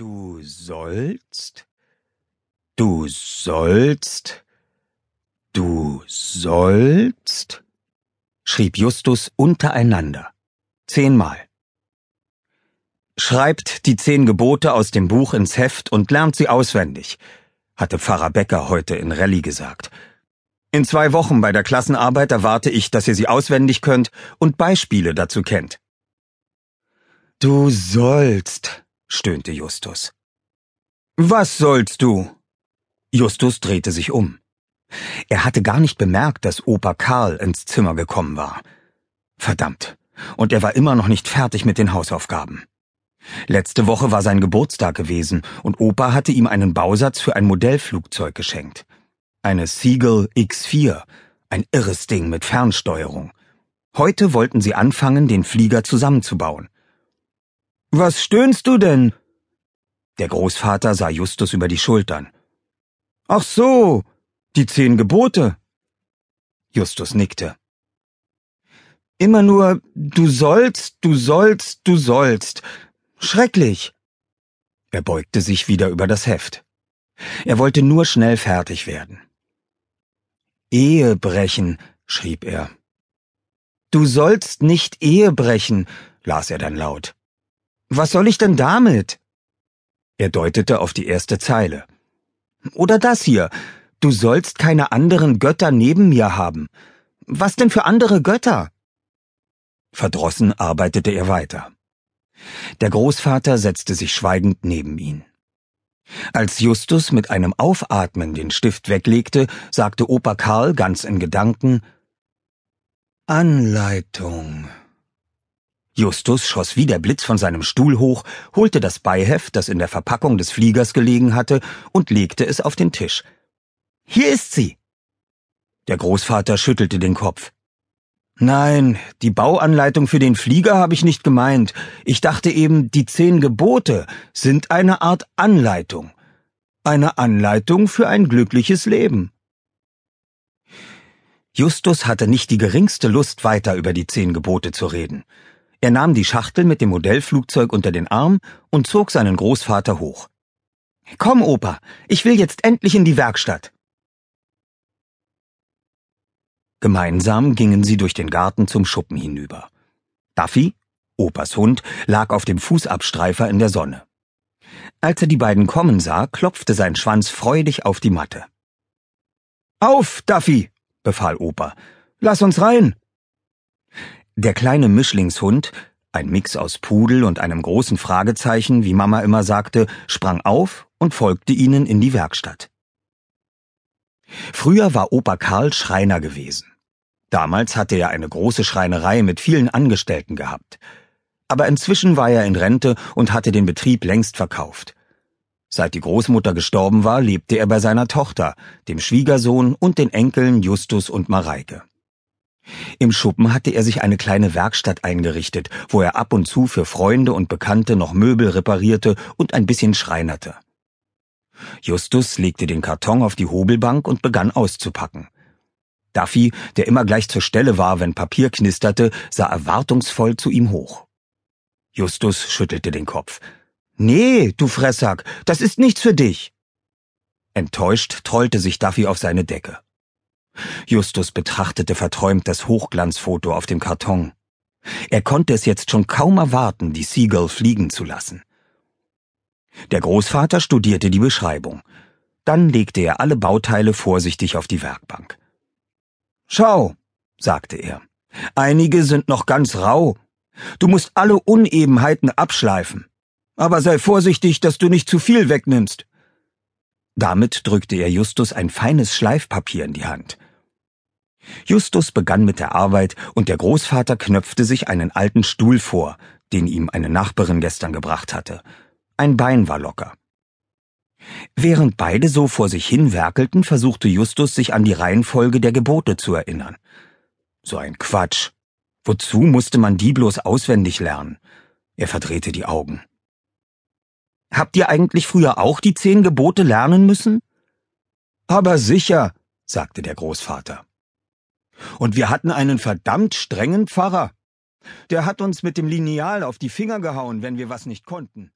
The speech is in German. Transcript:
Du sollst, du sollst, du sollst, schrieb Justus untereinander. Zehnmal. Schreibt die zehn Gebote aus dem Buch ins Heft und lernt sie auswendig, hatte Pfarrer Becker heute in Rallye gesagt. In zwei Wochen bei der Klassenarbeit erwarte ich, dass ihr sie auswendig könnt und Beispiele dazu kennt. Du sollst, stöhnte Justus. Was sollst du? Justus drehte sich um. Er hatte gar nicht bemerkt, dass Opa Karl ins Zimmer gekommen war. Verdammt. Und er war immer noch nicht fertig mit den Hausaufgaben. Letzte Woche war sein Geburtstag gewesen und Opa hatte ihm einen Bausatz für ein Modellflugzeug geschenkt. Eine Seagull X4, ein irres Ding mit Fernsteuerung. Heute wollten sie anfangen, den Flieger zusammenzubauen. Was stöhnst du denn? Der Großvater sah Justus über die Schultern. Ach so, die zehn Gebote. Justus nickte. Immer nur du sollst, du sollst, du sollst. Schrecklich. Er beugte sich wieder über das Heft. Er wollte nur schnell fertig werden. Ehe brechen, schrieb er. Du sollst nicht Ehe brechen, las er dann laut. Was soll ich denn damit? Er deutete auf die erste Zeile. Oder das hier. Du sollst keine anderen Götter neben mir haben. Was denn für andere Götter? Verdrossen arbeitete er weiter. Der Großvater setzte sich schweigend neben ihn. Als Justus mit einem Aufatmen den Stift weglegte, sagte Opa Karl ganz in Gedanken Anleitung. Justus schoss wie der Blitz von seinem Stuhl hoch, holte das Beiheft, das in der Verpackung des Fliegers gelegen hatte, und legte es auf den Tisch. Hier ist sie. Der Großvater schüttelte den Kopf. Nein, die Bauanleitung für den Flieger habe ich nicht gemeint. Ich dachte eben, die zehn Gebote sind eine Art Anleitung. Eine Anleitung für ein glückliches Leben. Justus hatte nicht die geringste Lust, weiter über die zehn Gebote zu reden. Er nahm die Schachtel mit dem Modellflugzeug unter den Arm und zog seinen Großvater hoch. Komm, Opa, ich will jetzt endlich in die Werkstatt. Gemeinsam gingen sie durch den Garten zum Schuppen hinüber. Duffy, Opas Hund, lag auf dem Fußabstreifer in der Sonne. Als er die beiden kommen sah, klopfte sein Schwanz freudig auf die Matte. Auf, Duffy, befahl Opa. Lass uns rein. Der kleine Mischlingshund, ein Mix aus Pudel und einem großen Fragezeichen, wie Mama immer sagte, sprang auf und folgte ihnen in die Werkstatt. Früher war Opa Karl Schreiner gewesen. Damals hatte er eine große Schreinerei mit vielen Angestellten gehabt. Aber inzwischen war er in Rente und hatte den Betrieb längst verkauft. Seit die Großmutter gestorben war, lebte er bei seiner Tochter, dem Schwiegersohn und den Enkeln Justus und Mareike. Im Schuppen hatte er sich eine kleine Werkstatt eingerichtet, wo er ab und zu für Freunde und Bekannte noch Möbel reparierte und ein bisschen schreinerte. Justus legte den Karton auf die Hobelbank und begann auszupacken. Duffy, der immer gleich zur Stelle war, wenn Papier knisterte, sah erwartungsvoll zu ihm hoch. Justus schüttelte den Kopf. Nee, du Fressack, das ist nichts für dich. Enttäuscht trollte sich Duffy auf seine Decke. Justus betrachtete verträumt das Hochglanzfoto auf dem Karton. Er konnte es jetzt schon kaum erwarten, die Seagull fliegen zu lassen. Der Großvater studierte die Beschreibung. Dann legte er alle Bauteile vorsichtig auf die Werkbank. Schau, sagte er, einige sind noch ganz rau. Du musst alle Unebenheiten abschleifen. Aber sei vorsichtig, dass du nicht zu viel wegnimmst. Damit drückte er Justus ein feines Schleifpapier in die Hand. Justus begann mit der Arbeit und der Großvater knöpfte sich einen alten Stuhl vor, den ihm eine Nachbarin gestern gebracht hatte. Ein Bein war locker. Während beide so vor sich hin werkelten, versuchte Justus sich an die Reihenfolge der Gebote zu erinnern. So ein Quatsch. Wozu musste man die bloß auswendig lernen? Er verdrehte die Augen. Habt ihr eigentlich früher auch die zehn Gebote lernen müssen? Aber sicher, sagte der Großvater. Und wir hatten einen verdammt strengen Pfarrer. Der hat uns mit dem Lineal auf die Finger gehauen, wenn wir was nicht konnten.